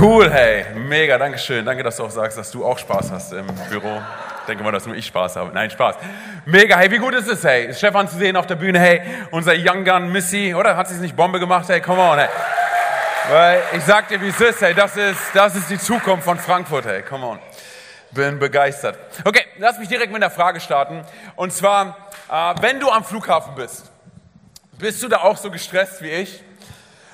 Cool, hey, mega, danke schön. Danke, dass du auch sagst, dass du auch Spaß hast im Büro. Ich denke mal, dass nur ich Spaß habe. Nein, Spaß. Mega, hey, wie gut ist es, hey, Stefan zu sehen auf der Bühne, hey, unser Young Gun Missy, oder? Hat sie es nicht Bombe gemacht, hey, come on, hey. Weil ich sag dir, wie es ist, hey, das ist, das ist die Zukunft von Frankfurt, hey, come on. Bin begeistert. Okay, lass mich direkt mit der Frage starten. Und zwar, äh, wenn du am Flughafen bist, bist du da auch so gestresst wie ich?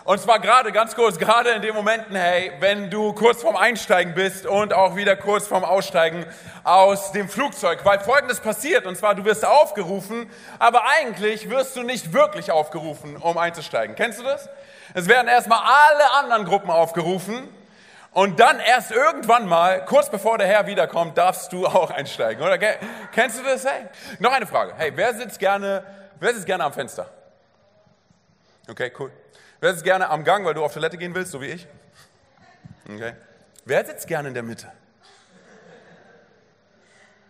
Und zwar gerade, ganz kurz, gerade in den Momenten, hey, wenn du kurz vorm Einsteigen bist und auch wieder kurz vorm Aussteigen aus dem Flugzeug, weil Folgendes passiert, und zwar du wirst aufgerufen, aber eigentlich wirst du nicht wirklich aufgerufen, um einzusteigen. Kennst du das? Es werden erstmal alle anderen Gruppen aufgerufen und dann erst irgendwann mal, kurz bevor der Herr wiederkommt, darfst du auch einsteigen, oder? Kennst du das? Hey, noch eine Frage. Hey, wer sitzt gerne, wer sitzt gerne am Fenster? Okay, cool. Wer sitzt gerne am Gang, weil du auf Toilette gehen willst, so wie ich? Okay. Wer sitzt gerne in der Mitte?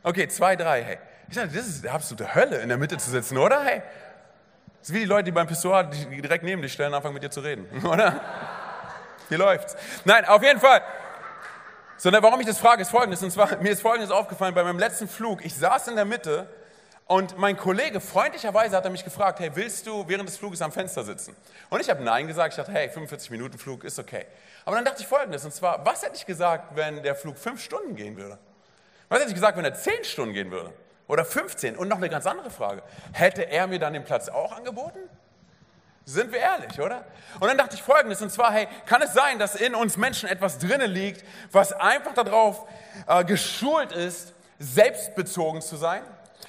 Okay, zwei, drei, hey. Ich sage, das ist die absolute Hölle, in der Mitte zu sitzen, oder? Hey. Das ist wie die Leute, die beim Pissoir direkt neben dich stellen, anfangen mit dir zu reden, oder? Hier läuft's. Nein, auf jeden Fall. Sondern warum ich das frage, ist folgendes. Und zwar, mir ist folgendes aufgefallen bei meinem letzten Flug. Ich saß in der Mitte und mein Kollege, freundlicherweise hat er mich gefragt, hey, willst du während des Fluges am Fenster sitzen? Und ich habe Nein gesagt. Ich dachte, hey, 45 Minuten Flug ist okay. Aber dann dachte ich Folgendes, und zwar, was hätte ich gesagt, wenn der Flug fünf Stunden gehen würde? Was hätte ich gesagt, wenn er zehn Stunden gehen würde? Oder 15? Und noch eine ganz andere Frage. Hätte er mir dann den Platz auch angeboten? Sind wir ehrlich, oder? Und dann dachte ich Folgendes, und zwar, hey, kann es sein, dass in uns Menschen etwas drinnen liegt, was einfach darauf äh, geschult ist, selbstbezogen zu sein?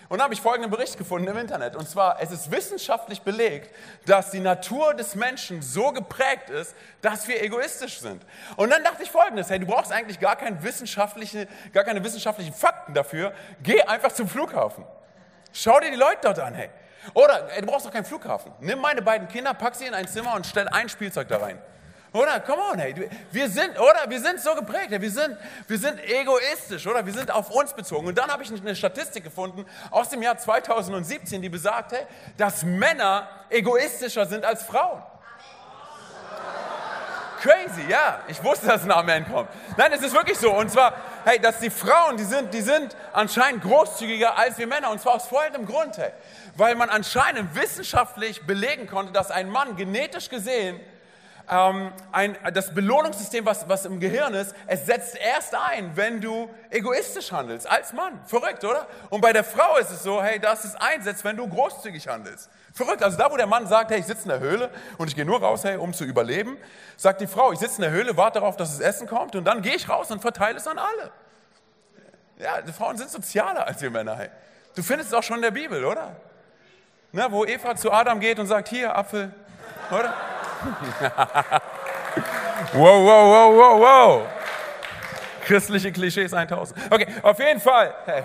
Und da habe ich folgenden Bericht gefunden im Internet. Und zwar, es ist wissenschaftlich belegt, dass die Natur des Menschen so geprägt ist, dass wir egoistisch sind. Und dann dachte ich folgendes, hey, du brauchst eigentlich gar, kein wissenschaftliche, gar keine wissenschaftlichen Fakten dafür. Geh einfach zum Flughafen. Schau dir die Leute dort an, hey. Oder, ey, du brauchst doch keinen Flughafen. Nimm meine beiden Kinder, pack sie in ein Zimmer und stell ein Spielzeug da rein. Oder? Come on, hey. Wir sind, oder? Wir sind so geprägt. Wir sind, wir sind egoistisch, oder? Wir sind auf uns bezogen. Und dann habe ich eine Statistik gefunden aus dem Jahr 2017, die besagt, hey, dass Männer egoistischer sind als Frauen. Crazy, ja. Ich wusste, dass ein Amen kommt. Nein, es ist wirklich so. Und zwar, hey, dass die Frauen, die sind, die sind anscheinend großzügiger als wir Männer. Und zwar aus folgendem Grund, hey. Weil man anscheinend wissenschaftlich belegen konnte, dass ein Mann genetisch gesehen ähm, ein, das Belohnungssystem, was, was im Gehirn ist, es setzt erst ein, wenn du egoistisch handelst, als Mann. Verrückt, oder? Und bei der Frau ist es so, hey, dass es einsetzt, wenn du großzügig handelst. Verrückt. Also da, wo der Mann sagt, hey, ich sitze in der Höhle und ich gehe nur raus, hey, um zu überleben, sagt die Frau, ich sitze in der Höhle, warte darauf, dass das Essen kommt und dann gehe ich raus und verteile es an alle. Ja, die Frauen sind sozialer als wir Männer, hey. Du findest es auch schon in der Bibel, oder? Na, wo Eva zu Adam geht und sagt, hier, Apfel, oder? Wow, wow, wow, wow, wow. Christliche Klischees 1000. Okay, auf jeden Fall. Hey.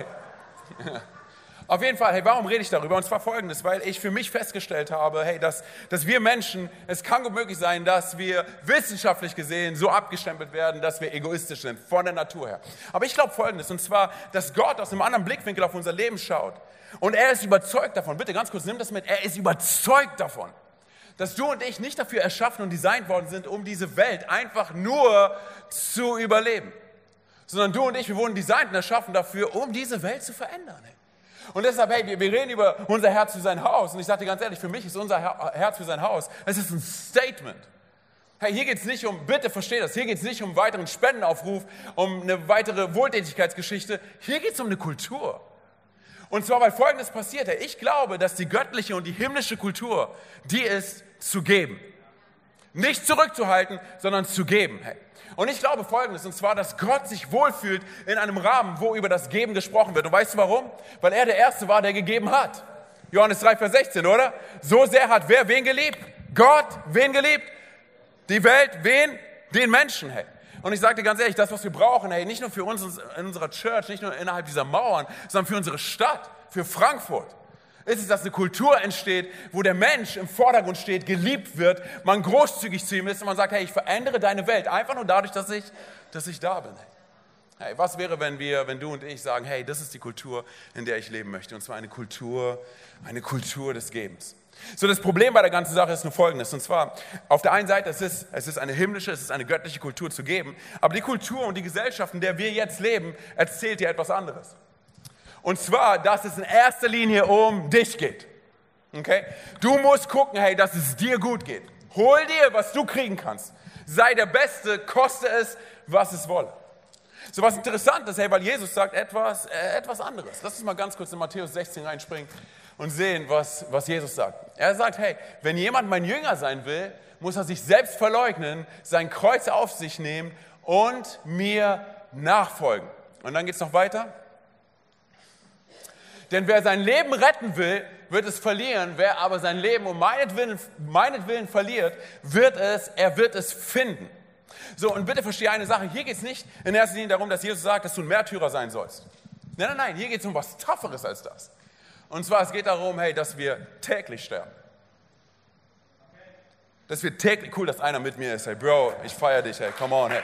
Auf jeden Fall, hey, warum rede ich darüber? Und zwar folgendes, weil ich für mich festgestellt habe, hey, dass, dass wir Menschen, es kann gut möglich sein, dass wir wissenschaftlich gesehen so abgestempelt werden, dass wir egoistisch sind, von der Natur her. Aber ich glaube folgendes, und zwar, dass Gott aus einem anderen Blickwinkel auf unser Leben schaut. Und er ist überzeugt davon, bitte ganz kurz, nimm das mit, er ist überzeugt davon, dass du und ich nicht dafür erschaffen und designt worden sind, um diese Welt einfach nur zu überleben. Sondern du und ich, wir wurden designt und erschaffen dafür, um diese Welt zu verändern. Und deshalb, hey, wir, wir reden über unser Herz für sein Haus. Und ich sage dir ganz ehrlich, für mich ist unser Herz für sein Haus, es ist ein Statement. Hey, hier geht es nicht um, bitte versteh das, hier geht es nicht um weiteren Spendenaufruf, um eine weitere Wohltätigkeitsgeschichte. Hier geht es um eine Kultur. Und zwar, weil Folgendes passiert. Ich glaube, dass die göttliche und die himmlische Kultur, die ist zu geben. Nicht zurückzuhalten, sondern zu geben. Und ich glaube Folgendes, und zwar, dass Gott sich wohlfühlt in einem Rahmen, wo über das Geben gesprochen wird. Und weißt du warum? Weil er der Erste war, der gegeben hat. Johannes 3, Vers 16, oder? So sehr hat wer wen geliebt? Gott, wen geliebt? Die Welt, wen? Den Menschen. Hey. Und ich sage dir ganz ehrlich, das, was wir brauchen, hey, nicht nur für uns in unserer Church, nicht nur innerhalb dieser Mauern, sondern für unsere Stadt, für Frankfurt, ist es, dass eine Kultur entsteht, wo der Mensch im Vordergrund steht, geliebt wird, man großzügig zu ihm ist und man sagt, hey, ich verändere deine Welt, einfach nur dadurch, dass ich, dass ich da bin. Hey, was wäre, wenn wir, wenn du und ich sagen, hey, das ist die Kultur, in der ich leben möchte, und zwar eine Kultur, eine Kultur des Gebens. So, das Problem bei der ganzen Sache ist nur folgendes. Und zwar, auf der einen Seite, es ist, es ist eine himmlische, es ist eine göttliche Kultur zu geben. Aber die Kultur und die Gesellschaft, in der wir jetzt leben, erzählt dir etwas anderes. Und zwar, dass es in erster Linie um dich geht. Okay? Du musst gucken, hey, dass es dir gut geht. Hol dir, was du kriegen kannst. Sei der Beste, koste es, was es wolle. So was interessant ist, hey, weil Jesus sagt etwas, äh, etwas anderes. Lass uns mal ganz kurz in Matthäus 16 reinspringen und sehen, was, was Jesus sagt. Er sagt, hey, wenn jemand mein Jünger sein will, muss er sich selbst verleugnen, sein Kreuz auf sich nehmen und mir nachfolgen. Und dann geht es noch weiter. Denn wer sein Leben retten will, wird es verlieren. Wer aber sein Leben um meinetwillen, meinetwillen verliert, wird es, er wird es finden. So, und bitte verstehe eine Sache. Hier geht es nicht in erster Linie darum, dass Jesus sagt, dass du ein Märtyrer sein sollst. Nein, nein, nein, hier geht es um was Tafferes als das. Und zwar, es geht darum, hey, dass wir täglich sterben. Dass wir täglich, cool, dass einer mit mir ist, hey, Bro, ich feiere dich, hey, come on, hey.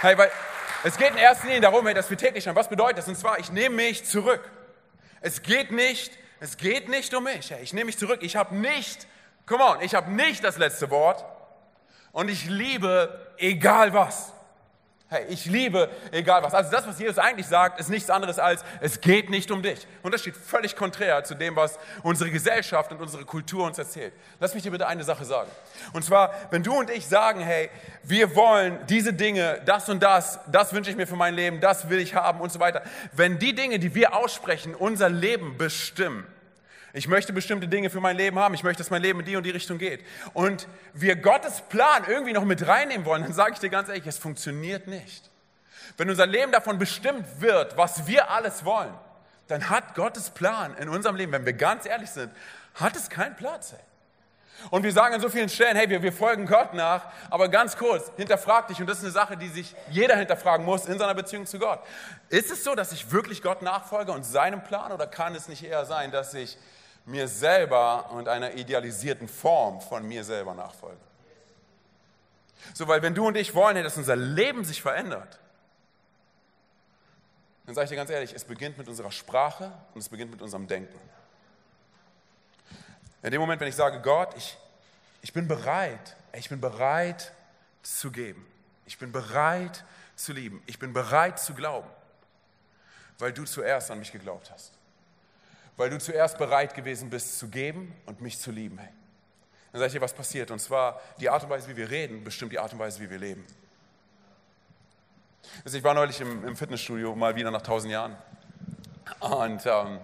Hey, weil es geht in erster Linie darum, hey, dass wir täglich sterben. Was bedeutet das? Und zwar, ich nehme mich zurück. Es geht nicht, es geht nicht um mich, hey, ich nehme mich zurück. Ich habe nicht, come on, ich habe nicht das letzte Wort und ich liebe egal was. Hey, ich liebe, egal was. Also das, was Jesus eigentlich sagt, ist nichts anderes als, es geht nicht um dich. Und das steht völlig konträr zu dem, was unsere Gesellschaft und unsere Kultur uns erzählt. Lass mich dir bitte eine Sache sagen. Und zwar, wenn du und ich sagen, hey, wir wollen diese Dinge, das und das, das wünsche ich mir für mein Leben, das will ich haben und so weiter. Wenn die Dinge, die wir aussprechen, unser Leben bestimmen, ich möchte bestimmte Dinge für mein Leben haben. Ich möchte, dass mein Leben in die und die Richtung geht. Und wir Gottes Plan irgendwie noch mit reinnehmen wollen, dann sage ich dir ganz ehrlich, es funktioniert nicht. Wenn unser Leben davon bestimmt wird, was wir alles wollen, dann hat Gottes Plan in unserem Leben, wenn wir ganz ehrlich sind, hat es keinen Platz. Ey. Und wir sagen an so vielen Stellen, hey, wir, wir folgen Gott nach, aber ganz kurz, hinterfrag dich, und das ist eine Sache, die sich jeder hinterfragen muss in seiner Beziehung zu Gott. Ist es so, dass ich wirklich Gott nachfolge und seinem Plan, oder kann es nicht eher sein, dass ich mir selber und einer idealisierten Form von mir selber nachfolge. So, weil wenn du und ich wollen, dass unser Leben sich verändert, dann sage ich dir ganz ehrlich, es beginnt mit unserer Sprache und es beginnt mit unserem Denken. In dem Moment, wenn ich sage, Gott, ich, ich bin bereit, ich bin bereit zu geben, ich bin bereit zu lieben, ich bin bereit zu glauben, weil du zuerst an mich geglaubt hast weil du zuerst bereit gewesen bist zu geben und mich zu lieben. Hey. Dann sage ich dir, was passiert. Und zwar die Art und Weise, wie wir reden, bestimmt die Art und Weise, wie wir leben. Also ich war neulich im, im, Fitnessstudio, mal wieder nach tausend Jahren. Und ähm,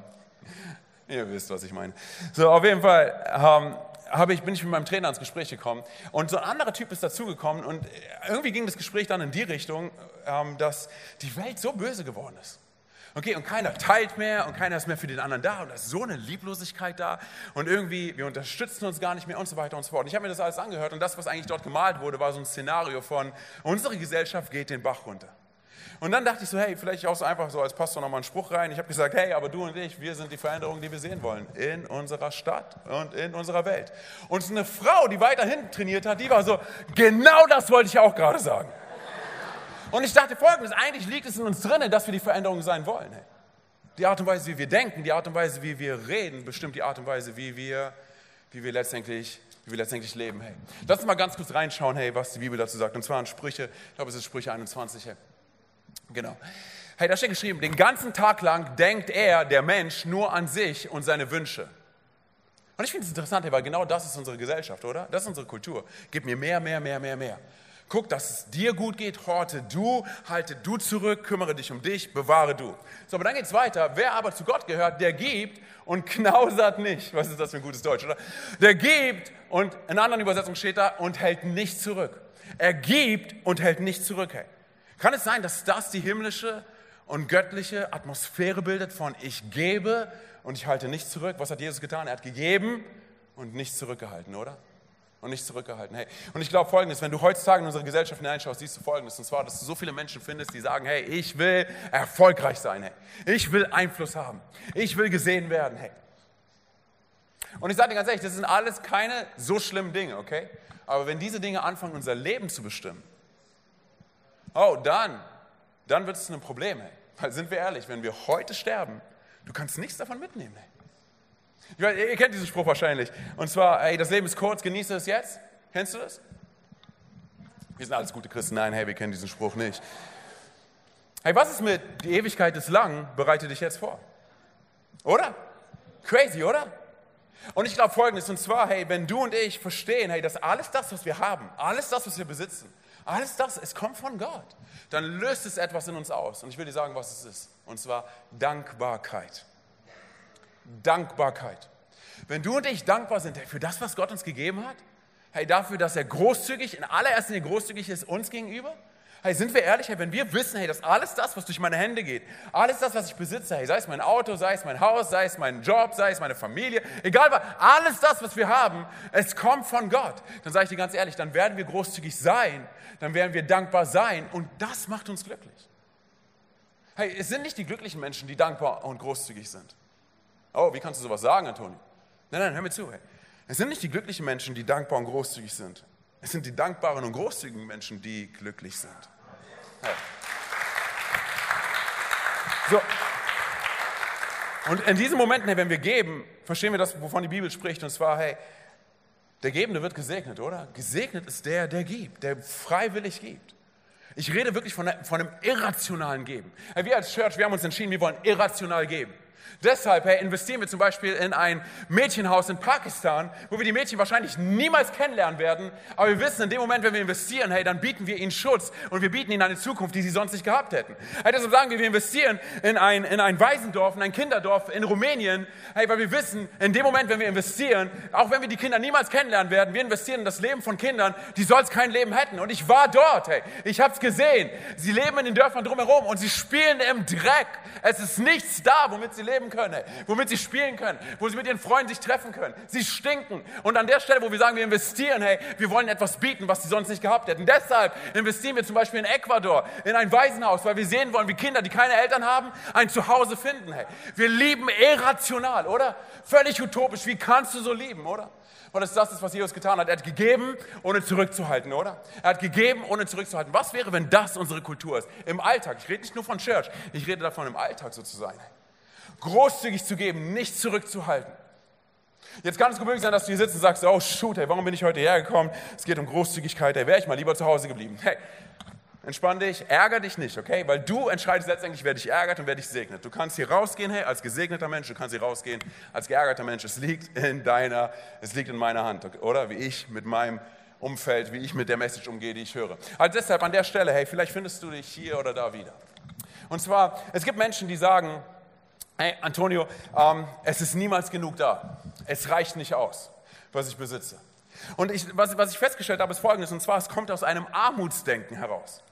ihr wisst, was ich meine. So, auf jeden Fall ähm, habe ich, bin ich mit meinem Trainer ins Gespräch gekommen. Und so ein anderer Typ ist dazugekommen. Und irgendwie ging das Gespräch dann in die Richtung, ähm, dass die Welt so böse geworden ist. Okay, und keiner teilt mehr und keiner ist mehr für den anderen da und da ist so eine Lieblosigkeit da und irgendwie, wir unterstützen uns gar nicht mehr und so weiter und so fort. Und ich habe mir das alles angehört und das, was eigentlich dort gemalt wurde, war so ein Szenario von, unsere Gesellschaft geht den Bach runter. Und dann dachte ich so, hey, vielleicht auch so einfach so als Pastor nochmal einen Spruch rein. Ich habe gesagt, hey, aber du und ich, wir sind die Veränderungen, die wir sehen wollen in unserer Stadt und in unserer Welt. Und eine Frau, die weiterhin trainiert hat, die war so, genau das wollte ich auch gerade sagen. Und ich dachte folgendes, eigentlich liegt es in uns drinnen, dass wir die Veränderung sein wollen. Die Art und Weise, wie wir denken, die Art und Weise, wie wir reden, bestimmt die Art und Weise, wie wir, wie wir, letztendlich, wie wir letztendlich leben. Hey. Lass uns mal ganz kurz reinschauen, hey, was die Bibel dazu sagt. Und zwar in Sprüche, ich glaube, es ist Sprüche 21. Hey. Genau. Hey, da steht geschrieben, den ganzen Tag lang denkt er, der Mensch, nur an sich und seine Wünsche. Und ich finde es interessant, weil genau das ist unsere Gesellschaft, oder? Das ist unsere Kultur. Gib mir mehr, mehr, mehr, mehr, mehr. Guck, dass es dir gut geht, horte du, halte du zurück, kümmere dich um dich, bewahre du. So, aber dann geht es weiter. Wer aber zu Gott gehört, der gibt und knausert nicht. Was ist das für ein gutes Deutsch, oder? Der gibt und in anderen Übersetzung steht da und hält nicht zurück. Er gibt und hält nicht zurück. Hey. Kann es sein, dass das die himmlische und göttliche Atmosphäre bildet von ich gebe und ich halte nicht zurück? Was hat Jesus getan? Er hat gegeben und nicht zurückgehalten, oder? und nicht zurückgehalten. Hey, und ich glaube Folgendes, wenn du heutzutage in unsere Gesellschaft hineinschaust, siehst du Folgendes, und zwar, dass du so viele Menschen findest, die sagen, hey, ich will erfolgreich sein, hey. Ich will Einfluss haben. Ich will gesehen werden, hey. Und ich sage dir ganz ehrlich, das sind alles keine so schlimmen Dinge, okay? Aber wenn diese Dinge anfangen, unser Leben zu bestimmen, oh, dann, dann wird es ein Problem, hey. Weil sind wir ehrlich, wenn wir heute sterben, du kannst nichts davon mitnehmen, hey. Weiß, ihr kennt diesen Spruch wahrscheinlich. Und zwar, hey, das Leben ist kurz, genieße es jetzt. Kennst du das? Wir sind alles gute Christen. Nein, hey, wir kennen diesen Spruch nicht. Hey, was ist mit die Ewigkeit ist lang, bereite dich jetzt vor. Oder? Crazy, oder? Und ich glaube folgendes, und zwar, hey, wenn du und ich verstehen, hey, dass alles das, was wir haben, alles das, was wir besitzen, alles das, es kommt von Gott, dann löst es etwas in uns aus. Und ich will dir sagen, was es ist. Und zwar Dankbarkeit. Dankbarkeit. Wenn du und ich dankbar sind für das, was Gott uns gegeben hat, hey, dafür, dass er großzügig, in allererster Linie großzügig ist uns gegenüber, Hey, sind wir ehrlich, hey, wenn wir wissen, hey, dass alles das, was durch meine Hände geht, alles das, was ich besitze, hey, sei es mein Auto, sei es mein Haus, sei es mein Job, sei es meine Familie, egal was, alles das, was wir haben, es kommt von Gott. Dann sage ich dir ganz ehrlich, dann werden wir großzügig sein, dann werden wir dankbar sein und das macht uns glücklich. Hey, es sind nicht die glücklichen Menschen, die dankbar und großzügig sind. Oh, wie kannst du sowas sagen, Antoni? Nein, nein, hör mir zu. Hey. Es sind nicht die glücklichen Menschen, die dankbar und großzügig sind. Es sind die dankbaren und großzügigen Menschen, die glücklich sind. So. Und in diesen Momenten, wenn wir geben, verstehen wir das, wovon die Bibel spricht. Und zwar, hey, der Gebende wird gesegnet, oder? Gesegnet ist der, der gibt, der freiwillig gibt. Ich rede wirklich von, von einem irrationalen Geben. Wir als Church, wir haben uns entschieden, wir wollen irrational geben. Deshalb hey, investieren wir zum Beispiel in ein Mädchenhaus in Pakistan, wo wir die Mädchen wahrscheinlich niemals kennenlernen werden. Aber wir wissen, in dem Moment, wenn wir investieren, hey, dann bieten wir ihnen Schutz und wir bieten ihnen eine Zukunft, die sie sonst nicht gehabt hätten. Hey, deshalb sagen wir, wir investieren in ein, in ein Waisendorf, in ein Kinderdorf in Rumänien, hey, weil wir wissen, in dem Moment, wenn wir investieren, auch wenn wir die Kinder niemals kennenlernen werden, wir investieren in das Leben von Kindern, die sonst kein Leben hätten. Und ich war dort, hey, ich habe es gesehen. Sie leben in den Dörfern drumherum und sie spielen im Dreck. Es ist nichts da, womit sie leben können, womit sie spielen können, wo sie mit ihren Freunden sich treffen können. Sie stinken. Und an der Stelle, wo wir sagen, wir investieren, hey, wir wollen etwas bieten, was sie sonst nicht gehabt hätten. Deshalb investieren wir zum Beispiel in Ecuador, in ein Waisenhaus, weil wir sehen wollen, wie Kinder, die keine Eltern haben, ein Zuhause finden. Hey. Wir lieben irrational, oder? Völlig utopisch. Wie kannst du so lieben, oder? weil es das ist, was Jesus getan hat. Er hat gegeben, ohne zurückzuhalten, oder? Er hat gegeben, ohne zurückzuhalten. Was wäre, wenn das unsere Kultur ist? Im Alltag. Ich rede nicht nur von Church, ich rede davon, im Alltag so zu sein großzügig zu geben, nicht zurückzuhalten. Jetzt kann es möglich sein, dass du hier sitzt und sagst, oh shoot, hey, warum bin ich heute hergekommen? Es geht um Großzügigkeit, hey, wäre ich mal lieber zu Hause geblieben. Hey, entspann dich, ärger dich nicht, okay? Weil du entscheidest letztendlich, wer dich ärgert und wer dich segnet. Du kannst hier rausgehen, hey, als gesegneter Mensch, du kannst hier rausgehen als geärgerter Mensch. Es liegt in deiner, es liegt in meiner Hand, oder? Wie ich mit meinem Umfeld, wie ich mit der Message umgehe, die ich höre. Also deshalb an der Stelle, hey, vielleicht findest du dich hier oder da wieder. Und zwar, es gibt Menschen, die sagen, hey Antonio, ähm, es ist niemals genug da. Es reicht nicht aus, was ich besitze. Und ich, was, was ich festgestellt habe, ist folgendes, und zwar, es kommt aus einem Armutsdenken heraus.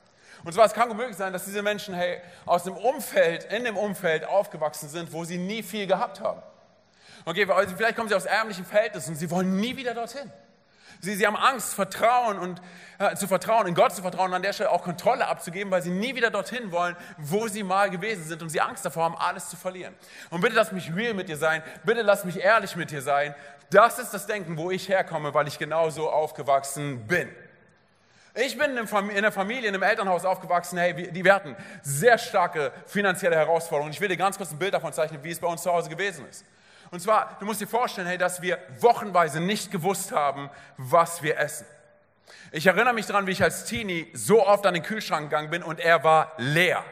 Und zwar, es kann möglich sein, dass diese Menschen hey, aus dem Umfeld, in dem Umfeld aufgewachsen sind, wo sie nie viel gehabt haben. Okay, vielleicht kommen sie aus ärmlichen Verhältnissen und sie wollen nie wieder dorthin. Sie, sie haben Angst, Vertrauen und äh, zu vertrauen, in Gott zu vertrauen und an der Stelle auch Kontrolle abzugeben, weil sie nie wieder dorthin wollen, wo sie mal gewesen sind und sie Angst davor haben, alles zu verlieren. Und bitte lass mich real mit dir sein, bitte lass mich ehrlich mit dir sein. Das ist das Denken, wo ich herkomme, weil ich genauso aufgewachsen bin. Ich bin in der Familie, in einem Elternhaus aufgewachsen, hey, die, wir hatten sehr starke finanzielle Herausforderungen. Ich will dir ganz kurz ein Bild davon zeichnen, wie es bei uns zu Hause gewesen ist. Und zwar, du musst dir vorstellen, hey, dass wir wochenweise nicht gewusst haben, was wir essen. Ich erinnere mich daran, wie ich als Teenie so oft an den Kühlschrank gegangen bin und er war leer.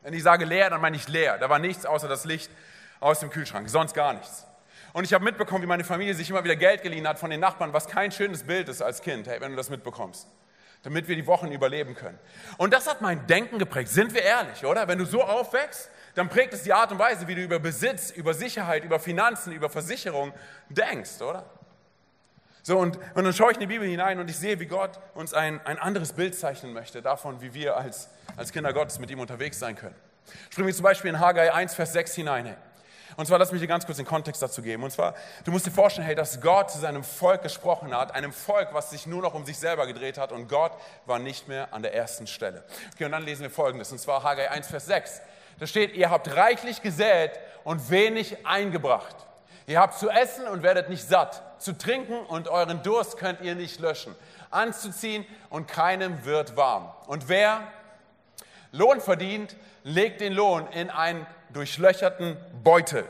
Wenn ich sage leer, dann meine ich leer. Da war nichts außer das Licht aus dem Kühlschrank, sonst gar nichts. Und ich habe mitbekommen, wie meine Familie sich immer wieder Geld geliehen hat von den Nachbarn, was kein schönes Bild ist als Kind, hey, wenn du das mitbekommst, damit wir die Wochen überleben können. Und das hat mein Denken geprägt. Sind wir ehrlich, oder? Wenn du so aufwächst, dann prägt es die Art und Weise, wie du über Besitz, über Sicherheit, über Finanzen, über Versicherung denkst, oder? So, und, und dann schaue ich in die Bibel hinein und ich sehe, wie Gott uns ein, ein anderes Bild zeichnen möchte davon, wie wir als, als Kinder Gottes mit ihm unterwegs sein können. Springen wir zum Beispiel in Haggai 1, Vers 6 hinein. Hey. Und zwar, lass mich dir ganz kurz den Kontext dazu geben. Und zwar, du musst dir vorstellen, hey, dass Gott zu seinem Volk gesprochen hat, einem Volk, was sich nur noch um sich selber gedreht hat und Gott war nicht mehr an der ersten Stelle. Okay, und dann lesen wir folgendes, und zwar Haggai 1, Vers 6. Da steht, ihr habt reichlich gesät und wenig eingebracht. Ihr habt zu essen und werdet nicht satt, zu trinken und euren Durst könnt ihr nicht löschen, anzuziehen und keinem wird warm. Und wer Lohn verdient, legt den Lohn in einen durchlöcherten Beutel.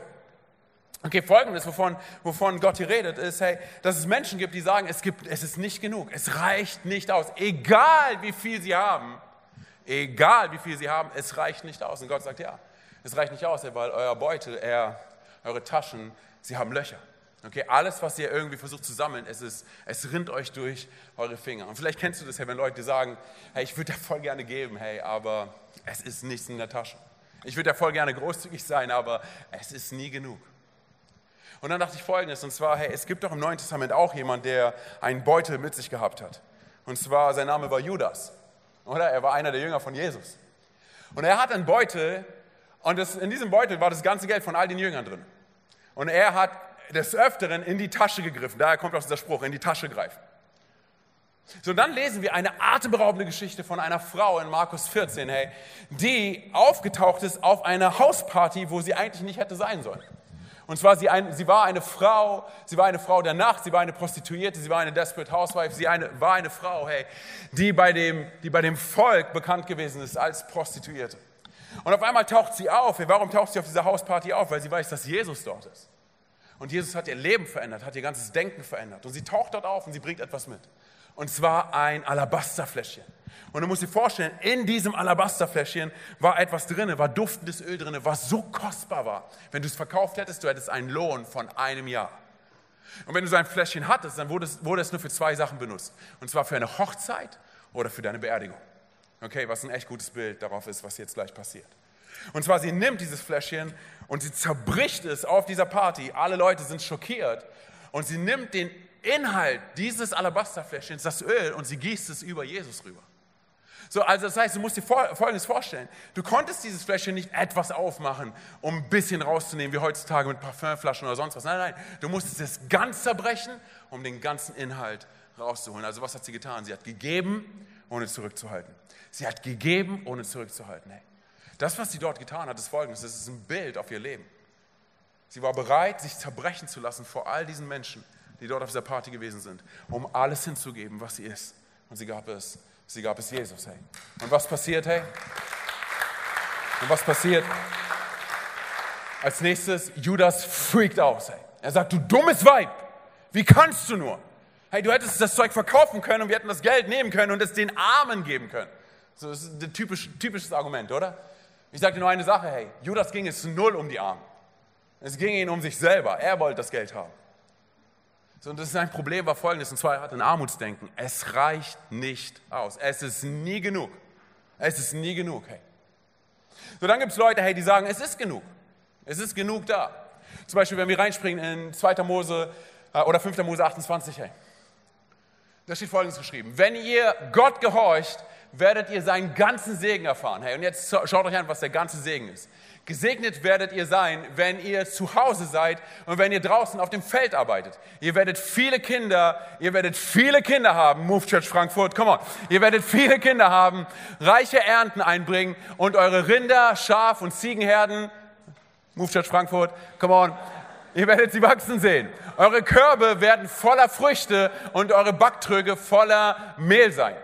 Okay, folgendes, wovon, wovon Gott hier redet, ist, hey, dass es Menschen gibt, die sagen, es, gibt, es ist nicht genug, es reicht nicht aus. Egal wie viel sie haben, egal wie viel sie haben, es reicht nicht aus. Und Gott sagt, ja, es reicht nicht aus, weil euer Beutel, er, eure Taschen, sie haben Löcher. Okay, alles, was ihr irgendwie versucht zu sammeln, es, ist, es rinnt euch durch eure Finger. Und vielleicht kennst du das ja, wenn Leute sagen, hey, ich würde dir voll gerne geben, hey, aber es ist nichts in der Tasche. Ich würde ja voll gerne großzügig sein, aber es ist nie genug. Und dann dachte ich folgendes, und zwar, hey, es gibt doch im Neuen Testament auch jemand, der einen Beutel mit sich gehabt hat. Und zwar, sein Name war Judas. Oder? Er war einer der Jünger von Jesus. Und er hat einen Beutel, und das, in diesem Beutel war das ganze Geld von all den Jüngern drin. Und er hat des Öfteren in die Tasche gegriffen. Daher kommt auch dieser Spruch, in die Tasche greifen. So, dann lesen wir eine atemberaubende Geschichte von einer Frau in Markus 14, hey, die aufgetaucht ist auf einer Hausparty, wo sie eigentlich nicht hätte sein sollen. Und zwar, sie, ein, sie war eine Frau, sie war eine Frau der Nacht, sie war eine Prostituierte, sie war eine Desperate Housewife, sie eine, war eine Frau, hey, die bei, dem, die bei dem Volk bekannt gewesen ist als Prostituierte. Und auf einmal taucht sie auf. Warum taucht sie auf dieser Hausparty auf? Weil sie weiß, dass Jesus dort ist. Und Jesus hat ihr Leben verändert, hat ihr ganzes Denken verändert. Und sie taucht dort auf und sie bringt etwas mit. Und zwar ein Alabasterfläschchen. Und du musst dir vorstellen, in diesem Alabasterfläschchen war etwas drin, war duftendes Öl drin, was so kostbar war. Wenn du es verkauft hättest, du hättest einen Lohn von einem Jahr. Und wenn du so ein Fläschchen hattest, dann wurde es, wurde es nur für zwei Sachen benutzt. Und zwar für eine Hochzeit oder für deine Beerdigung. Okay, was ein echt gutes Bild darauf ist, was jetzt gleich passiert. Und zwar, sie nimmt dieses Fläschchen und sie zerbricht es auf dieser Party. Alle Leute sind schockiert. Und sie nimmt den Inhalt dieses Alabasterfläschchens, das Öl, und sie gießt es über Jesus rüber. So, also das heißt, du musst dir Folgendes vorstellen. Du konntest dieses Fläschchen nicht etwas aufmachen, um ein bisschen rauszunehmen, wie heutzutage mit Parfümflaschen oder sonst was. Nein, nein, du musstest es ganz zerbrechen, um den ganzen Inhalt rauszuholen. Also was hat sie getan? Sie hat gegeben, ohne zurückzuhalten. Sie hat gegeben, ohne zurückzuhalten. Hey. Das, was sie dort getan hat, ist folgendes. Es ist ein Bild auf ihr Leben. Sie war bereit, sich zerbrechen zu lassen vor all diesen Menschen, die dort auf dieser Party gewesen sind, um alles hinzugeben, was sie ist. Und sie gab es Sie gab es Jesus, hey. Und was passiert, hey? Und was passiert? Als nächstes, Judas freakt aus, hey. Er sagt, du dummes Weib, wie kannst du nur? Hey, du hättest das Zeug verkaufen können und wir hätten das Geld nehmen können und es den Armen geben können. So, das ist ein typisch, typisches Argument, oder? Ich sage dir nur eine Sache, hey, Judas ging es null um die Armen. Es ging ihm um sich selber. Er wollte das Geld haben. So, und das ist ein Problem, war folgendes, und zwar er hat ein Armutsdenken. Es reicht nicht aus. Es ist nie genug. Es ist nie genug, hey. So, dann gibt es Leute, hey, die sagen, es ist genug. Es ist genug da. Zum Beispiel, wenn wir reinspringen in 2. Mose äh, oder 5. Mose 28, hey. Da steht folgendes geschrieben. Wenn ihr Gott gehorcht, werdet ihr seinen ganzen Segen erfahren. Hey, und jetzt schaut euch an, was der ganze Segen ist. Gesegnet werdet ihr sein, wenn ihr zu Hause seid und wenn ihr draußen auf dem Feld arbeitet. Ihr werdet viele Kinder, ihr werdet viele Kinder haben, Move Church Frankfurt, come on. Ihr werdet viele Kinder haben, reiche Ernten einbringen und eure Rinder, Schaf und Ziegenherden, Move Church Frankfurt, come on. Ihr werdet sie wachsen sehen. Eure Körbe werden voller Früchte und eure Backtröge voller Mehl sein.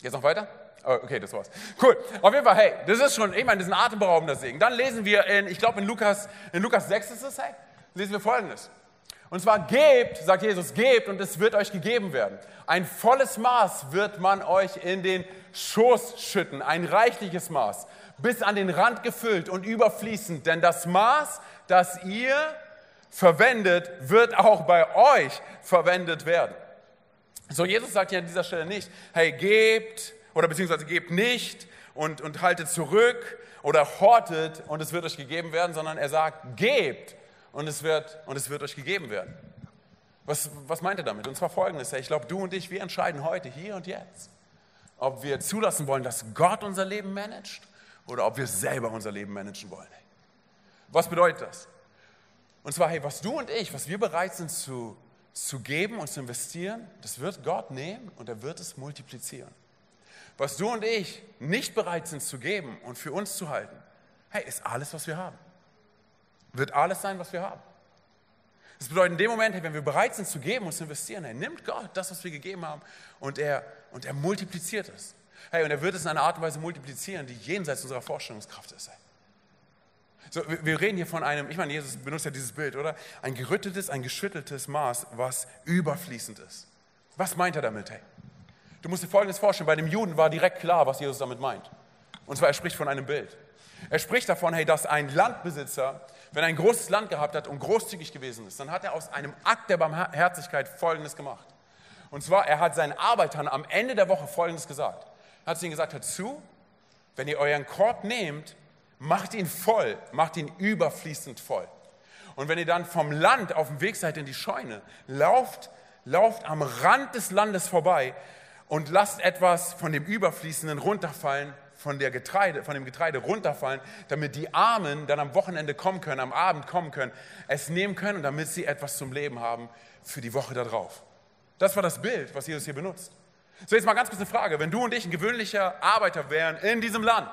Jetzt noch weiter? Oh, okay, das war's. Cool. Auf jeden Fall, hey, das ist schon, ich meine, das ist ein atemberaubender Segen. Dann lesen wir in, ich glaube in Lukas, in Lukas 6 ist es, hey, lesen wir folgendes. Und zwar gebt, sagt Jesus, gebt und es wird euch gegeben werden. Ein volles Maß wird man euch in den Schoß schütten, ein reichliches Maß, bis an den Rand gefüllt und überfließend. Denn das Maß, das ihr verwendet, wird auch bei euch verwendet werden. So, Jesus sagt ja an dieser Stelle nicht, hey, gebt, oder beziehungsweise gebt nicht und, und haltet zurück oder hortet und es wird euch gegeben werden, sondern er sagt, gebt und es wird, und es wird euch gegeben werden. Was, was meint er damit? Und zwar folgendes, ich glaube, du und ich, wir entscheiden heute, hier und jetzt, ob wir zulassen wollen, dass Gott unser Leben managt oder ob wir selber unser Leben managen wollen. Was bedeutet das? Und zwar, hey, was du und ich, was wir bereit sind zu, zu geben und zu investieren, das wird Gott nehmen und er wird es multiplizieren. Was du und ich nicht bereit sind zu geben und für uns zu halten, hey, ist alles, was wir haben. Wird alles sein, was wir haben. Das bedeutet in dem Moment, hey, wenn wir bereit sind zu geben und zu investieren, hey, nimmt Gott das, was wir gegeben haben und er, und er multipliziert es. Hey, und er wird es in einer Art und Weise multiplizieren, die jenseits unserer Vorstellungskraft ist. Hey. So, wir reden hier von einem, ich meine, Jesus benutzt ja dieses Bild, oder? Ein gerütteltes, ein geschütteltes Maß, was überfließend ist. Was meint er damit? Hey? Du musst dir Folgendes vorstellen, bei dem Juden war direkt klar, was Jesus damit meint. Und zwar, er spricht von einem Bild. Er spricht davon, hey, dass ein Landbesitzer, wenn er ein großes Land gehabt hat und großzügig gewesen ist, dann hat er aus einem Akt der Barmherzigkeit Folgendes gemacht. Und zwar, er hat seinen Arbeitern am Ende der Woche Folgendes gesagt. Er hat ihnen gesagt, hört zu, wenn ihr euren Korb nehmt, macht ihn voll, macht ihn überfließend voll. Und wenn ihr dann vom Land auf dem Weg seid in die Scheune, lauft, lauft am Rand des Landes vorbei und lasst etwas von dem Überfließenden runterfallen, von, der Getreide, von dem Getreide runterfallen, damit die Armen dann am Wochenende kommen können, am Abend kommen können, es nehmen können und damit sie etwas zum Leben haben für die Woche darauf. Das war das Bild, was Jesus hier benutzt. So, jetzt mal ganz kurz eine Frage. Wenn du und ich ein gewöhnlicher Arbeiter wären in diesem Land,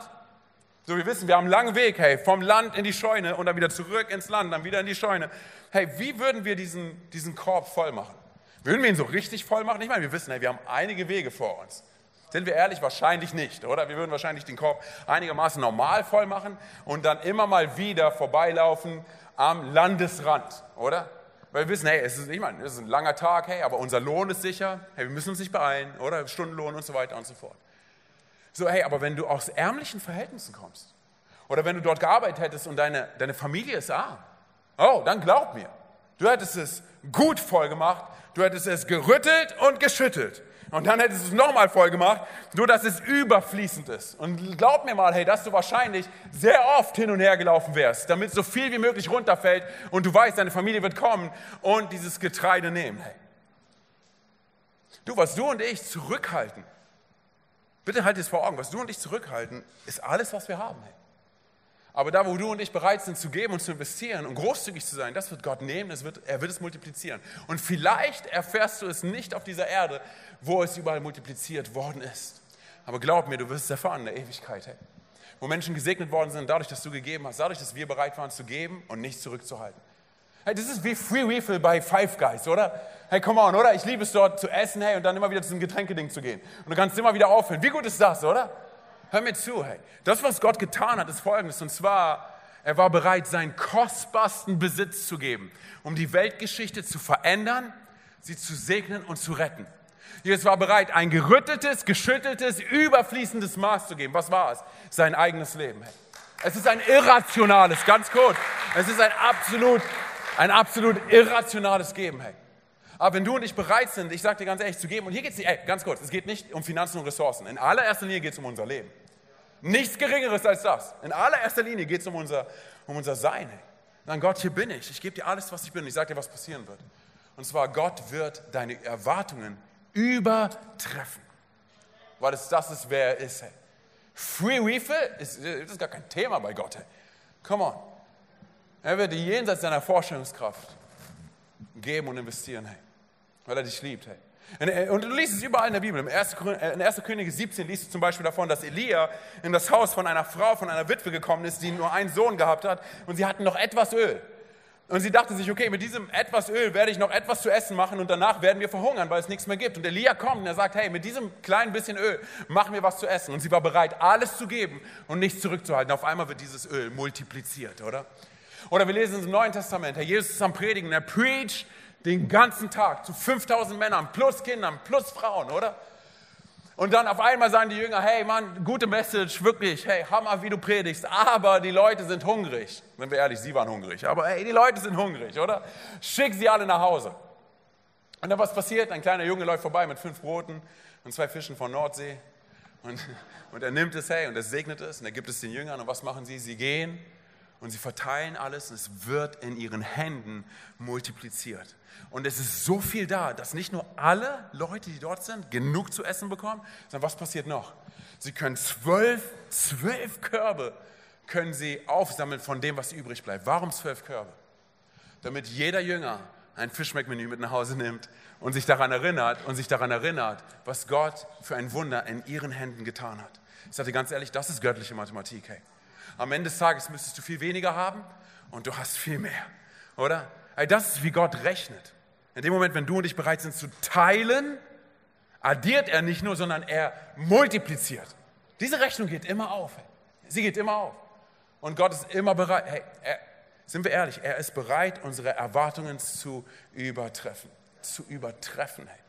so wir wissen, wir haben einen langen Weg, hey, vom Land in die Scheune und dann wieder zurück ins Land, dann wieder in die Scheune. Hey, wie würden wir diesen, diesen Korb voll machen? Würden wir ihn so richtig voll machen? Ich meine, wir wissen, wir haben einige Wege vor uns. Sind wir ehrlich? Wahrscheinlich nicht, oder? Wir würden wahrscheinlich den Korb einigermaßen normal voll machen und dann immer mal wieder vorbeilaufen am Landesrand, oder? Weil wir wissen, hey, es ist, ich meine, es ist ein langer Tag, hey, aber unser Lohn ist sicher, hey, wir müssen uns nicht beeilen, oder? Stundenlohn und so weiter und so fort. So, hey, aber wenn du aus ärmlichen Verhältnissen kommst, oder wenn du dort gearbeitet hättest und deine, deine Familie ist arm, oh, dann glaub mir, du hättest es gut voll gemacht, du hättest es gerüttelt und geschüttelt. Und dann hättest du es nochmal voll gemacht, nur dass es überfließend ist. Und glaub mir mal, hey, dass du wahrscheinlich sehr oft hin und her gelaufen wärst, damit so viel wie möglich runterfällt und du weißt, deine Familie wird kommen und dieses Getreide nehmen. Hey. Du, was du und ich zurückhalten, bitte halt es vor Augen, was du und ich zurückhalten, ist alles, was wir haben. Hey. Aber da, wo du und ich bereit sind zu geben und zu investieren und großzügig zu sein, das wird Gott nehmen, wird, er wird es multiplizieren. Und vielleicht erfährst du es nicht auf dieser Erde, wo es überall multipliziert worden ist. Aber glaub mir, du wirst es erfahren in der Ewigkeit. Hey. Wo Menschen gesegnet worden sind, dadurch, dass du gegeben hast, dadurch, dass wir bereit waren zu geben und nicht zurückzuhalten. Hey, das ist wie Free Refill bei Five Guys, oder? Hey, come on, oder? Ich liebe es dort zu essen, hey, und dann immer wieder zu diesem Getränkeding zu gehen. Und du kannst immer wieder aufhören. Wie gut ist das, oder? Hör mir zu, hey. Das, was Gott getan hat, ist folgendes. Und zwar, er war bereit, seinen kostbarsten Besitz zu geben, um die Weltgeschichte zu verändern, sie zu segnen und zu retten. Jesus war bereit, ein gerütteltes, geschütteltes, überfließendes Maß zu geben. Was war es? Sein eigenes Leben. Hey. Es ist ein irrationales, ganz kurz. Es ist ein absolut, ein absolut irrationales Geben. Hey. Aber wenn du und ich bereit sind, ich sage dir ganz ehrlich, zu geben, und hier geht es nicht, ganz kurz, es geht nicht um Finanzen und Ressourcen. In allererster Linie geht es um unser Leben. Nichts Geringeres als das. In allererster Linie geht es um unser, um unser Sein. Dann Gott, hier bin ich. Ich gebe dir alles, was ich bin. Ich sage dir, was passieren wird. Und zwar, Gott wird deine Erwartungen übertreffen. Weil es das ist, wer er ist. Hey. Free Refill ist, ist gar kein Thema bei Gott. Hey. Come on. Er wird dir jenseits deiner Vorstellungskraft geben und investieren, hey. weil er dich liebt. Hey. Äh, und du liest es überall in der Bibel. In 1. Äh, Könige 17 liest du zum Beispiel davon, dass Elia in das Haus von einer Frau, von einer Witwe gekommen ist, die nur einen Sohn gehabt hat und sie hatten noch etwas Öl. Und sie dachte sich, okay, mit diesem etwas Öl werde ich noch etwas zu essen machen und danach werden wir verhungern, weil es nichts mehr gibt. Und Elia kommt und er sagt, hey, mit diesem kleinen bisschen Öl machen wir was zu essen. Und sie war bereit, alles zu geben und nichts zurückzuhalten. Auf einmal wird dieses Öl multipliziert, oder? Oder wir lesen im Neuen Testament, Herr Jesus ist am Predigen, er preacht den ganzen Tag zu 5000 Männern plus Kindern plus Frauen, oder? Und dann auf einmal sagen die Jünger, hey Mann, gute Message, wirklich, hey, Hammer, wie du predigst, aber die Leute sind hungrig. Wenn wir ehrlich, sie waren hungrig, aber hey, die Leute sind hungrig, oder? Schick sie alle nach Hause. Und dann was passiert? Ein kleiner Junge läuft vorbei mit fünf Broten und zwei Fischen von Nordsee. Und, und er nimmt es, hey, und er segnet es und er gibt es den Jüngern. Und was machen sie? Sie gehen und sie verteilen alles und es wird in ihren Händen multipliziert. Und es ist so viel da, dass nicht nur alle Leute, die dort sind, genug zu essen bekommen, sondern was passiert noch? Sie können zwölf, zwölf Körbe können sie aufsammeln von dem, was übrig bleibt. Warum zwölf Körbe? Damit jeder Jünger ein Fischmeckmenü mit nach Hause nimmt und sich daran erinnert und sich daran erinnert, was Gott für ein Wunder in ihren Händen getan hat. Ich sage dir ganz ehrlich, das ist göttliche Mathematik. Hey. Am Ende des Tages müsstest du viel weniger haben und du hast viel mehr, oder? Das ist, wie Gott rechnet. In dem Moment, wenn du und ich bereit sind zu teilen, addiert er nicht nur, sondern er multipliziert. Diese Rechnung geht immer auf. Sie geht immer auf. Und Gott ist immer bereit, hey, er, sind wir ehrlich, er ist bereit, unsere Erwartungen zu übertreffen. Zu übertreffen, hey.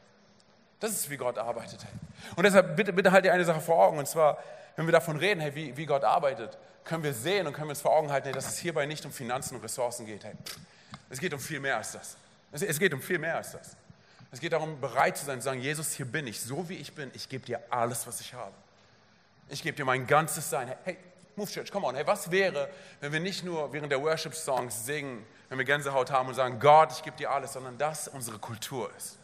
Das ist, wie Gott arbeitet. Hey. Und deshalb bitte, bitte halt dir eine Sache vor Augen. Und zwar, wenn wir davon reden, hey, wie, wie Gott arbeitet, können wir sehen und können wir uns vor Augen halten, hey, dass es hierbei nicht um Finanzen und Ressourcen geht. Hey. Es geht um viel mehr als das. Es, es geht um viel mehr als das. Es geht darum, bereit zu sein, zu sagen, Jesus, hier bin ich, so wie ich bin. Ich gebe dir alles, was ich habe. Ich gebe dir mein ganzes Sein. Hey, Move Church, come on. Hey, was wäre, wenn wir nicht nur während der Worship-Songs singen, wenn wir Gänsehaut haben und sagen, Gott, ich gebe dir alles, sondern das unsere Kultur ist?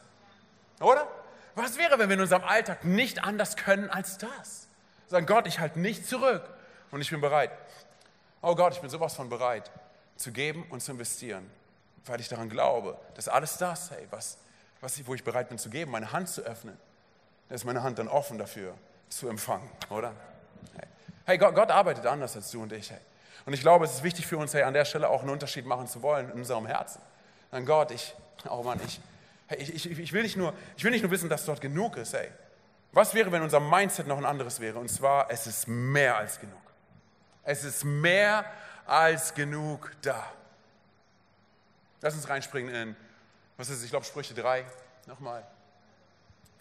Oder? Was wäre, wenn wir in unserem Alltag nicht anders können als das? Sagen, Gott, ich halte nicht zurück und ich bin bereit. Oh Gott, ich bin sowas von bereit zu geben und zu investieren, weil ich daran glaube, dass alles das, hey, was, was ich, wo ich bereit bin zu geben, meine Hand zu öffnen, da ist meine Hand dann offen dafür zu empfangen, oder? Hey, hey Gott, Gott, arbeitet anders als du und ich. Hey. Und ich glaube, es ist wichtig für uns, hey, an der Stelle auch einen Unterschied machen zu wollen in unserem Herzen. Dann Gott, ich, oh Mann, ich, hey, ich, ich, ich, will nicht nur, ich will nicht nur wissen, dass dort genug ist. Hey. Was wäre, wenn unser Mindset noch ein anderes wäre? Und zwar, es ist mehr als genug. Es ist mehr als genug da. Lass uns reinspringen in, was ist es, ich glaube Sprüche 3, nochmal.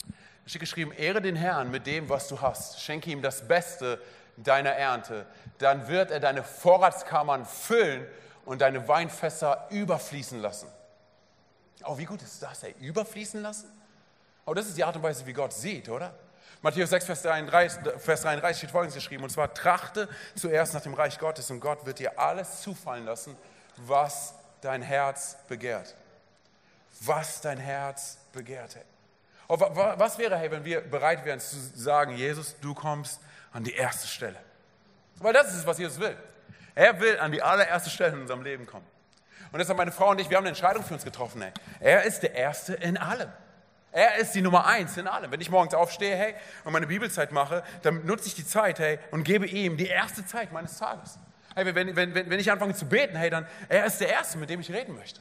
Da steht geschrieben, ehre den Herrn mit dem, was du hast. Schenke ihm das Beste deiner Ernte. Dann wird er deine Vorratskammern füllen und deine Weinfässer überfließen lassen. Oh, wie gut ist das, ey? Überfließen lassen? Oh, das ist die Art und Weise, wie Gott sieht, oder? Matthäus 6, Vers 33, Vers 33 steht folgendes geschrieben, und zwar, trachte zuerst nach dem Reich Gottes und Gott wird dir alles zufallen lassen, was dein Herz begehrt. Was dein Herz begehrt. Hey. Oh, was wäre, hey, wenn wir bereit wären zu sagen, Jesus, du kommst an die erste Stelle? Weil das ist es, was Jesus will. Er will an die allererste Stelle in unserem Leben kommen. Und deshalb meine Frau und ich, wir haben eine Entscheidung für uns getroffen. Hey. Er ist der Erste in allem. Er ist die Nummer eins in allem. Wenn ich morgens aufstehe, hey, und meine Bibelzeit mache, dann nutze ich die Zeit, hey, und gebe ihm die erste Zeit meines Tages. Hey, wenn, wenn, wenn, ich anfange zu beten, hey, dann, er ist der Erste, mit dem ich reden möchte.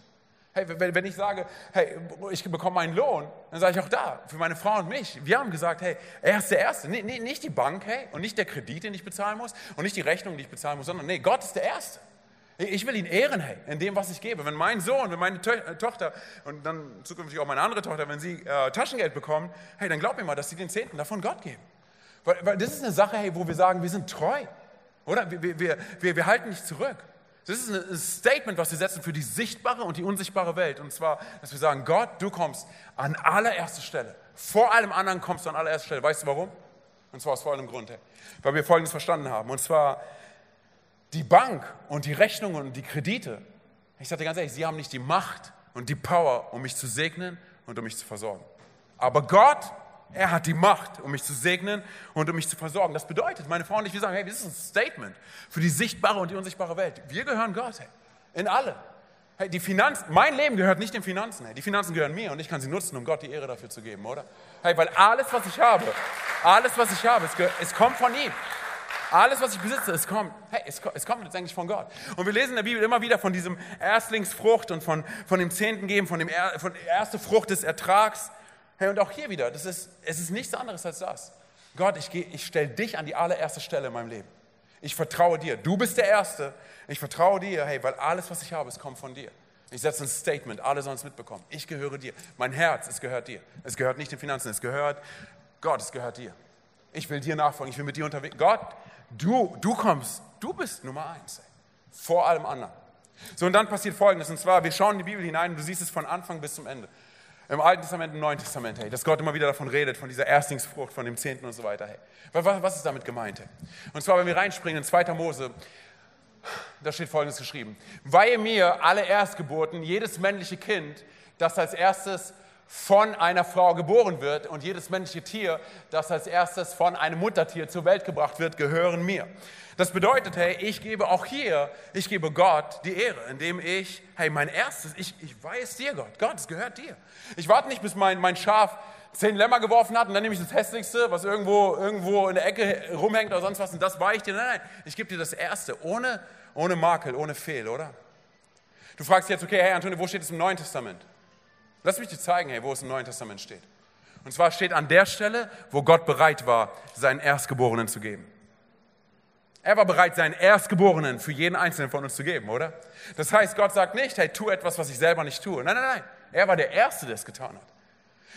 Hey, wenn, wenn ich sage, hey, ich bekomme einen Lohn, dann sage ich auch da, für meine Frau und mich, wir haben gesagt, hey, er ist der Erste. Nee, nee, nicht die Bank, hey, und nicht der Kredit, den ich bezahlen muss, und nicht die Rechnung, die ich bezahlen muss, sondern nee, Gott ist der Erste. Ich will ihn ehren, hey, in dem, was ich gebe. Wenn mein Sohn, wenn meine äh, Tochter und dann zukünftig auch meine andere Tochter, wenn sie äh, Taschengeld bekommen, hey, dann glaub mir mal, dass sie den Zehnten davon Gott geben. Weil, weil das ist eine Sache, hey, wo wir sagen, wir sind treu. Oder? Wir, wir, wir, wir halten nicht zurück. Das ist ein Statement, was wir setzen für die sichtbare und die unsichtbare Welt. Und zwar, dass wir sagen, Gott, du kommst an allererste Stelle. Vor allem anderen kommst du an allererste Stelle. Weißt du warum? Und zwar aus folgendem Grund. Hey. Weil wir Folgendes verstanden haben. Und zwar, die Bank und die Rechnungen und die Kredite, ich dir ganz ehrlich, sie haben nicht die Macht und die Power, um mich zu segnen und um mich zu versorgen. Aber Gott, er hat die Macht, um mich zu segnen und um mich zu versorgen. Das bedeutet, meine Frau und ich, wir sagen, hey, das ist ein Statement für die sichtbare und die unsichtbare Welt. Wir gehören Gott, hey, in alle. Hey, die Finanzen, mein Leben gehört nicht den Finanzen. Hey. Die Finanzen gehören mir und ich kann sie nutzen, um Gott die Ehre dafür zu geben, oder? Hey, weil alles, was ich habe, alles, was ich habe, es, es kommt von ihm. Alles, was ich besitze, es kommt, hey, es, es kommt letztendlich von Gott. Und wir lesen in der Bibel immer wieder von diesem Erstlingsfrucht und von, von dem Zehnten geben, von, dem er, von der ersten Frucht des Ertrags. Hey, und auch hier wieder, das ist, es ist nichts anderes als das. Gott, ich, ich stelle dich an die allererste Stelle in meinem Leben. Ich vertraue dir. Du bist der Erste. Ich vertraue dir, hey, weil alles, was ich habe, es kommt von dir. Ich setze ein Statement, alle sollen es mitbekommen. Ich gehöre dir. Mein Herz, es gehört dir. Es gehört nicht den Finanzen, es gehört Gott, es gehört dir. Ich will dir nachfolgen, ich will mit dir unterwegs. Gott, Du, du kommst, du bist Nummer eins, vor allem anderen. So, und dann passiert Folgendes, und zwar, wir schauen in die Bibel hinein und du siehst es von Anfang bis zum Ende. Im Alten Testament, im Neuen Testament, hey, dass Gott immer wieder davon redet, von dieser Erstlingsfrucht, von dem Zehnten und so weiter, hey. Was, was ist damit gemeint, hey? Und zwar, wenn wir reinspringen in 2. Mose, da steht Folgendes geschrieben. Weihe mir alle Erstgeburten, jedes männliche Kind, das als erstes von einer Frau geboren wird und jedes männliche Tier, das als erstes von einem Muttertier zur Welt gebracht wird, gehören mir. Das bedeutet, hey, ich gebe auch hier, ich gebe Gott die Ehre, indem ich, hey, mein erstes, ich, ich weiß dir, Gott. Gott, es gehört dir. Ich warte nicht, bis mein, mein Schaf zehn Lämmer geworfen hat und dann nehme ich das Hässlichste, was irgendwo, irgendwo in der Ecke rumhängt oder sonst was und das weiche ich dir. Nein, nein, ich gebe dir das Erste, ohne, ohne Makel, ohne Fehl, oder? Du fragst jetzt, okay, hey Antonio, wo steht es im Neuen Testament? Lass mich dir zeigen, hey, wo es im Neuen Testament steht. Und zwar steht an der Stelle, wo Gott bereit war, seinen Erstgeborenen zu geben. Er war bereit, seinen Erstgeborenen für jeden Einzelnen von uns zu geben, oder? Das heißt, Gott sagt nicht, hey, tu etwas, was ich selber nicht tue. Nein, nein, nein. Er war der Erste, der es getan hat.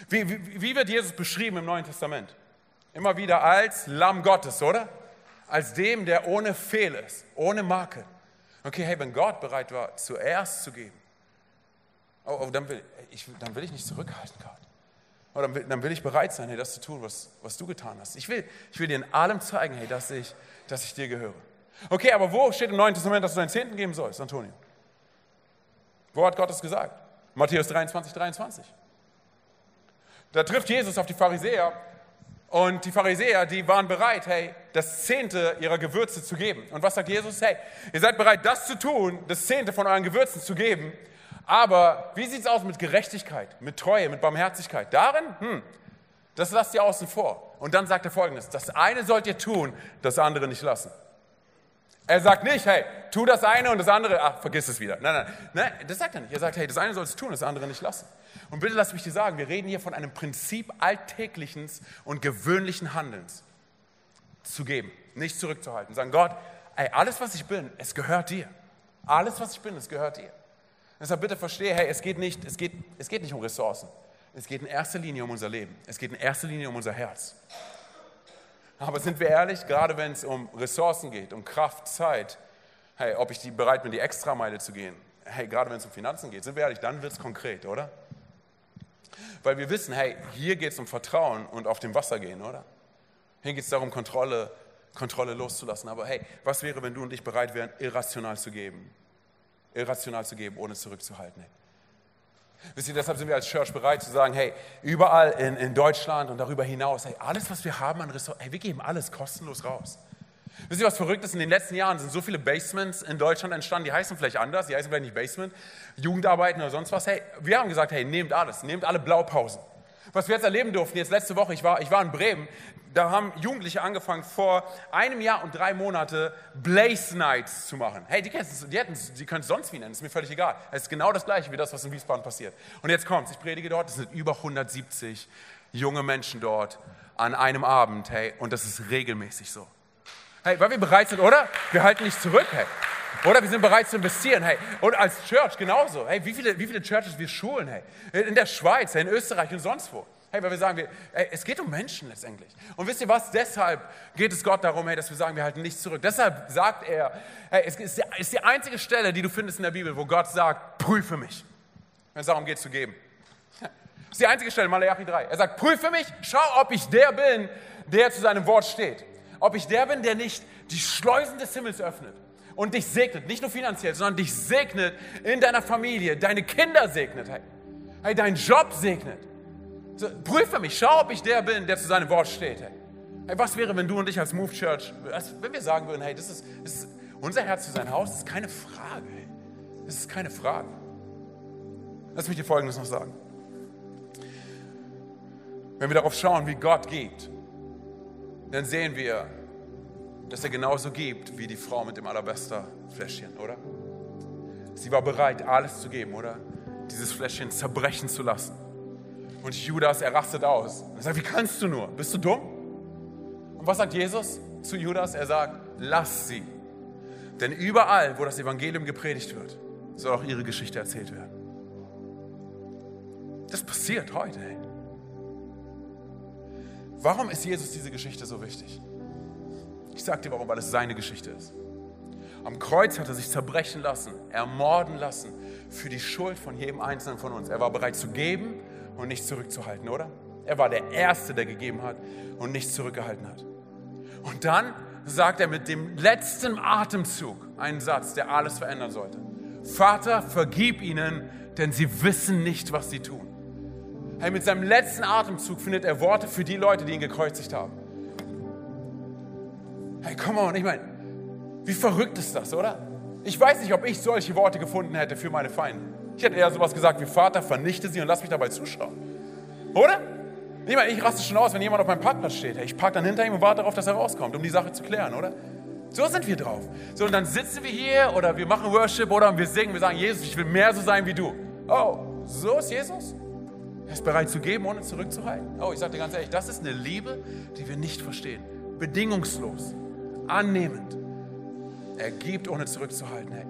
Wie, wie, wie wird Jesus beschrieben im Neuen Testament? Immer wieder als Lamm Gottes, oder? Als dem, der ohne Fehl ist, ohne Makel. Okay, hey, wenn Gott bereit war, zuerst zu geben, oh, oh dann, will ich, dann will ich nicht zurückhalten, Gott. Oh, dann, will, dann will ich bereit sein, hey, das zu tun, was, was du getan hast. Ich will, ich will dir in allem zeigen, hey, dass ich, dass ich dir gehöre. Okay, aber wo steht im Neuen Testament, dass du deinen Zehnten geben sollst, Antonio? Wo hat Gott es gesagt? Matthäus 23, 23. Da trifft Jesus auf die Pharisäer und die Pharisäer, die waren bereit, hey, das Zehnte ihrer Gewürze zu geben. Und was sagt Jesus? Hey, ihr seid bereit, das zu tun, das Zehnte von euren Gewürzen zu geben. Aber wie sieht es aus mit Gerechtigkeit, mit Treue, mit Barmherzigkeit? Darin, hm, das lasst ihr außen vor. Und dann sagt er folgendes: Das eine sollt ihr tun, das andere nicht lassen. Er sagt nicht, hey, tu das eine und das andere, ach, vergiss es wieder. Nein, nein, nein, das sagt er nicht. Er sagt, hey, das eine sollst du tun, das andere nicht lassen. Und bitte lass mich dir sagen, wir reden hier von einem Prinzip alltäglichen und gewöhnlichen Handelns. Zu geben, nicht zurückzuhalten. Sagen, Gott, ey, alles, was ich bin, es gehört dir. Alles, was ich bin, es gehört dir. Deshalb bitte verstehe, hey, es geht nicht, es geht, es geht nicht um Ressourcen. Es geht in erster Linie um unser Leben. Es geht in erster Linie um unser Herz. Aber sind wir ehrlich, gerade wenn es um Ressourcen geht, um Kraft, Zeit, hey, ob ich die bereit bin, die Extrameile zu gehen, hey, gerade wenn es um Finanzen geht, sind wir ehrlich, dann wird es konkret, oder? Weil wir wissen, hey, hier geht es um Vertrauen und auf dem Wasser gehen, oder? Hier geht es darum, Kontrolle, Kontrolle loszulassen. Aber hey, was wäre, wenn du und ich bereit wären, irrational zu geben? Irrational zu geben, ohne zurückzuhalten. Hey. Wisst ihr, deshalb sind wir als Church bereit zu sagen, hey, überall in, in Deutschland und darüber hinaus, hey, alles, was wir haben an Ressourcen, hey, wir geben alles kostenlos raus. Wisst ihr, was verrückt ist? In den letzten Jahren sind so viele Basements in Deutschland entstanden, die heißen vielleicht anders, die heißen vielleicht nicht Basement, Jugendarbeiten oder sonst was. Hey, wir haben gesagt, hey, nehmt alles, nehmt alle Blaupausen. Was wir jetzt erleben durften, jetzt letzte Woche, ich war, ich war in Bremen, da haben Jugendliche angefangen, vor einem Jahr und drei Monate Blaze Nights zu machen. Hey, die, die, die können es sonst wie nennen, ist mir völlig egal. Es ist genau das Gleiche wie das, was in Wiesbaden passiert. Und jetzt kommt's, ich predige dort, es sind über 170 junge Menschen dort an einem Abend, hey, und das ist regelmäßig so. Hey, weil wir bereit sind, oder? Wir halten nicht zurück, hey. Oder wir sind bereit zu investieren, hey. Und als Church genauso. Hey, wie viele, wie viele Churches wir schulen, hey. In der Schweiz, hey, in Österreich und sonst wo. Hey, weil wir sagen, wir, ey, es geht um Menschen letztendlich. Und wisst ihr was? Deshalb geht es Gott darum, hey, dass wir sagen, wir halten nichts zurück. Deshalb sagt er, hey, es ist die, ist die einzige Stelle, die du findest in der Bibel, wo Gott sagt, prüfe mich. Wenn es darum geht zu geben. Das ist die einzige Stelle, Malachi 3. Er sagt, prüfe mich, schau, ob ich der bin, der zu seinem Wort steht. Ob ich der bin, der nicht die Schleusen des Himmels öffnet und dich segnet, nicht nur finanziell, sondern dich segnet in deiner Familie, deine Kinder segnet, hey, hey deinen Job segnet so, prüfe mich, schau, ob ich der bin, der zu seinem Wort steht. Hey. hey was wäre, wenn du und ich als Move Church, wenn wir sagen würden, hey, das ist, das ist unser Herz für sein Haus, das ist keine Frage. Das ist keine Frage. Lass mich dir Folgendes noch sagen. Wenn wir darauf schauen, wie Gott gibt, dann sehen wir, dass er genauso gibt wie die Frau mit dem Alabaster Fläschchen, oder? Sie war bereit, alles zu geben, oder? Dieses Fläschchen zerbrechen zu lassen. Und Judas, er rastet aus. Er sagt, wie kannst du nur? Bist du dumm? Und was sagt Jesus zu Judas? Er sagt, lass sie. Denn überall, wo das Evangelium gepredigt wird, soll auch ihre Geschichte erzählt werden. Das passiert heute. Ey. Warum ist Jesus diese Geschichte so wichtig? Ich sage dir warum, weil es seine Geschichte ist. Am Kreuz hat er sich zerbrechen lassen, ermorden lassen für die Schuld von jedem Einzelnen von uns. Er war bereit zu geben und nicht zurückzuhalten, oder? Er war der Erste, der gegeben hat und nicht zurückgehalten hat. Und dann sagt er mit dem letzten Atemzug einen Satz, der alles verändern sollte. Vater, vergib ihnen, denn sie wissen nicht, was sie tun. Hey, mit seinem letzten Atemzug findet er Worte für die Leute, die ihn gekreuzigt haben. Hey, come on, ich meine, wie verrückt ist das, oder? Ich weiß nicht, ob ich solche Worte gefunden hätte für meine Feinde. Ich hätte eher sowas gesagt wie, Vater, vernichte sie und lass mich dabei zuschauen. Oder? Ich meine, ich raste schon aus, wenn jemand auf meinem Parkplatz steht. Ich parke dann hinter ihm und warte darauf, dass er rauskommt, um die Sache zu klären, oder? So sind wir drauf. So, und dann sitzen wir hier oder wir machen Worship oder wir singen, wir sagen, Jesus, ich will mehr so sein wie du. Oh, so ist Jesus? Er ist bereit zu geben, ohne zurückzuhalten. Oh, ich sage dir ganz ehrlich, das ist eine Liebe, die wir nicht verstehen. Bedingungslos, annehmend, Er gibt, ohne zurückzuhalten. Hey.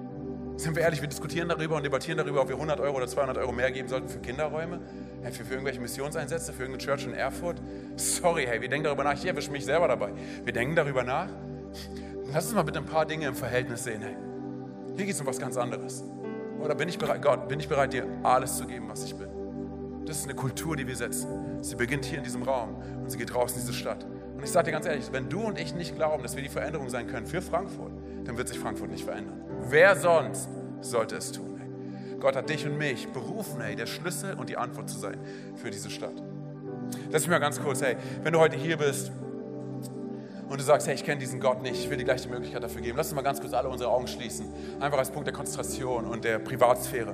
Sind wir ehrlich, wir diskutieren darüber und debattieren darüber, ob wir 100 Euro oder 200 Euro mehr geben sollten für Kinderräume, hey, für, für irgendwelche Missionseinsätze, für irgendeine Church in Erfurt. Sorry, hey, wir denken darüber nach. Ich erwische mich selber dabei. Wir denken darüber nach. Lass uns mal bitte ein paar Dinge im Verhältnis sehen. Hey. Hier geht es um was ganz anderes. Oder bin ich bereit, Gott, bin ich bereit, dir alles zu geben, was ich bin? Das ist eine Kultur, die wir setzen. Sie beginnt hier in diesem Raum und sie geht raus in diese Stadt. Und ich sage dir ganz ehrlich, wenn du und ich nicht glauben, dass wir die Veränderung sein können für Frankfurt, dann wird sich Frankfurt nicht verändern. Wer sonst sollte es tun? Ey? Gott hat dich und mich berufen, ey, der Schlüssel und die Antwort zu sein für diese Stadt. Lass mich mal ganz kurz, hey, wenn du heute hier bist und du sagst, hey, ich kenne diesen Gott nicht, ich will dir gleich die Möglichkeit dafür geben, lass uns mal ganz kurz alle unsere Augen schließen. Einfach als Punkt der Konzentration und der Privatsphäre.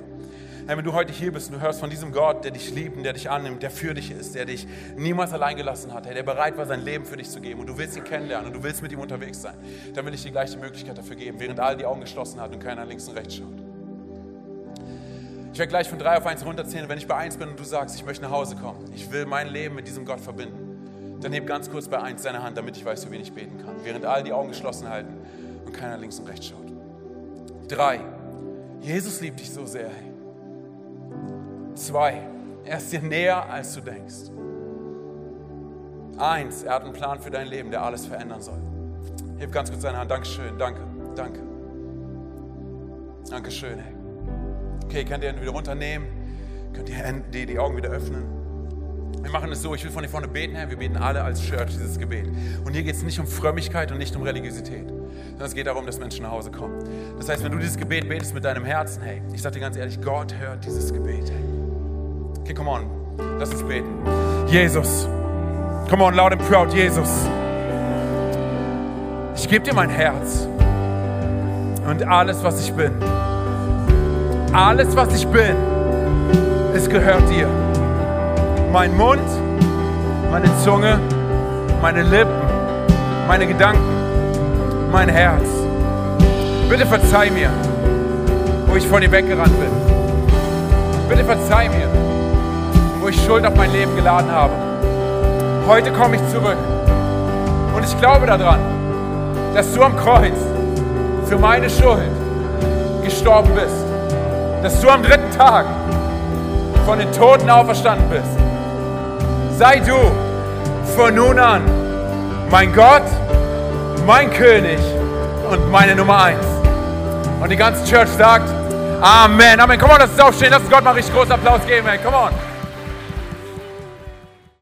Hey, wenn du heute hier bist und du hörst von diesem Gott, der dich liebt, der dich annimmt, der für dich ist, der dich niemals allein gelassen hat, hey, der bereit war, sein Leben für dich zu geben und du willst ihn kennenlernen und du willst mit ihm unterwegs sein, dann will ich dir gleich die Möglichkeit dafür geben, während alle die Augen geschlossen hat und keiner links und rechts schaut. Ich werde gleich von drei auf eins runterzählen. Wenn ich bei eins bin und du sagst, ich möchte nach Hause kommen, ich will mein Leben mit diesem Gott verbinden, dann heb ganz kurz bei eins deine Hand, damit ich weiß, für wen ich beten kann. Während alle die Augen geschlossen halten und keiner links und rechts schaut. Drei. Jesus liebt dich so sehr. Hey. Zwei, er ist dir näher, als du denkst. Eins, er hat einen Plan für dein Leben, der alles verändern soll. Heb ganz kurz deine Hand. Dankeschön, danke, danke. Dankeschön, hey. Okay, könnt ihr ihn wieder runternehmen? Könnt ihr die, die Augen wieder öffnen? Wir machen es so, ich will von hier vorne beten, Herr. Wir beten alle als Church dieses Gebet. Und hier geht es nicht um Frömmigkeit und nicht um Religiosität, sondern es geht darum, dass Menschen nach Hause kommen. Das heißt, wenn du dieses Gebet betest mit deinem Herzen, hey, ich sage dir ganz ehrlich, Gott hört dieses Gebet, hey. Okay, come on. Lass uns beten. Jesus. Come on, loud and proud, Jesus. Ich gebe dir mein Herz und alles, was ich bin. Alles, was ich bin, es gehört dir. Mein Mund, meine Zunge, meine Lippen, meine Gedanken, mein Herz. Bitte verzeih mir, wo ich von dir weggerannt bin. Bitte verzeih mir, wo ich Schuld auf mein Leben geladen habe. Heute komme ich zurück. Und ich glaube daran, dass du am Kreuz für meine Schuld gestorben bist. Dass du am dritten Tag von den Toten auferstanden bist. Sei du von nun an mein Gott, mein König und meine Nummer eins. Und die ganze Church sagt, Amen. Amen. Komm on, lass uns aufstehen. Lass uns Gott mal richtig großen Applaus geben. Hey. Come on.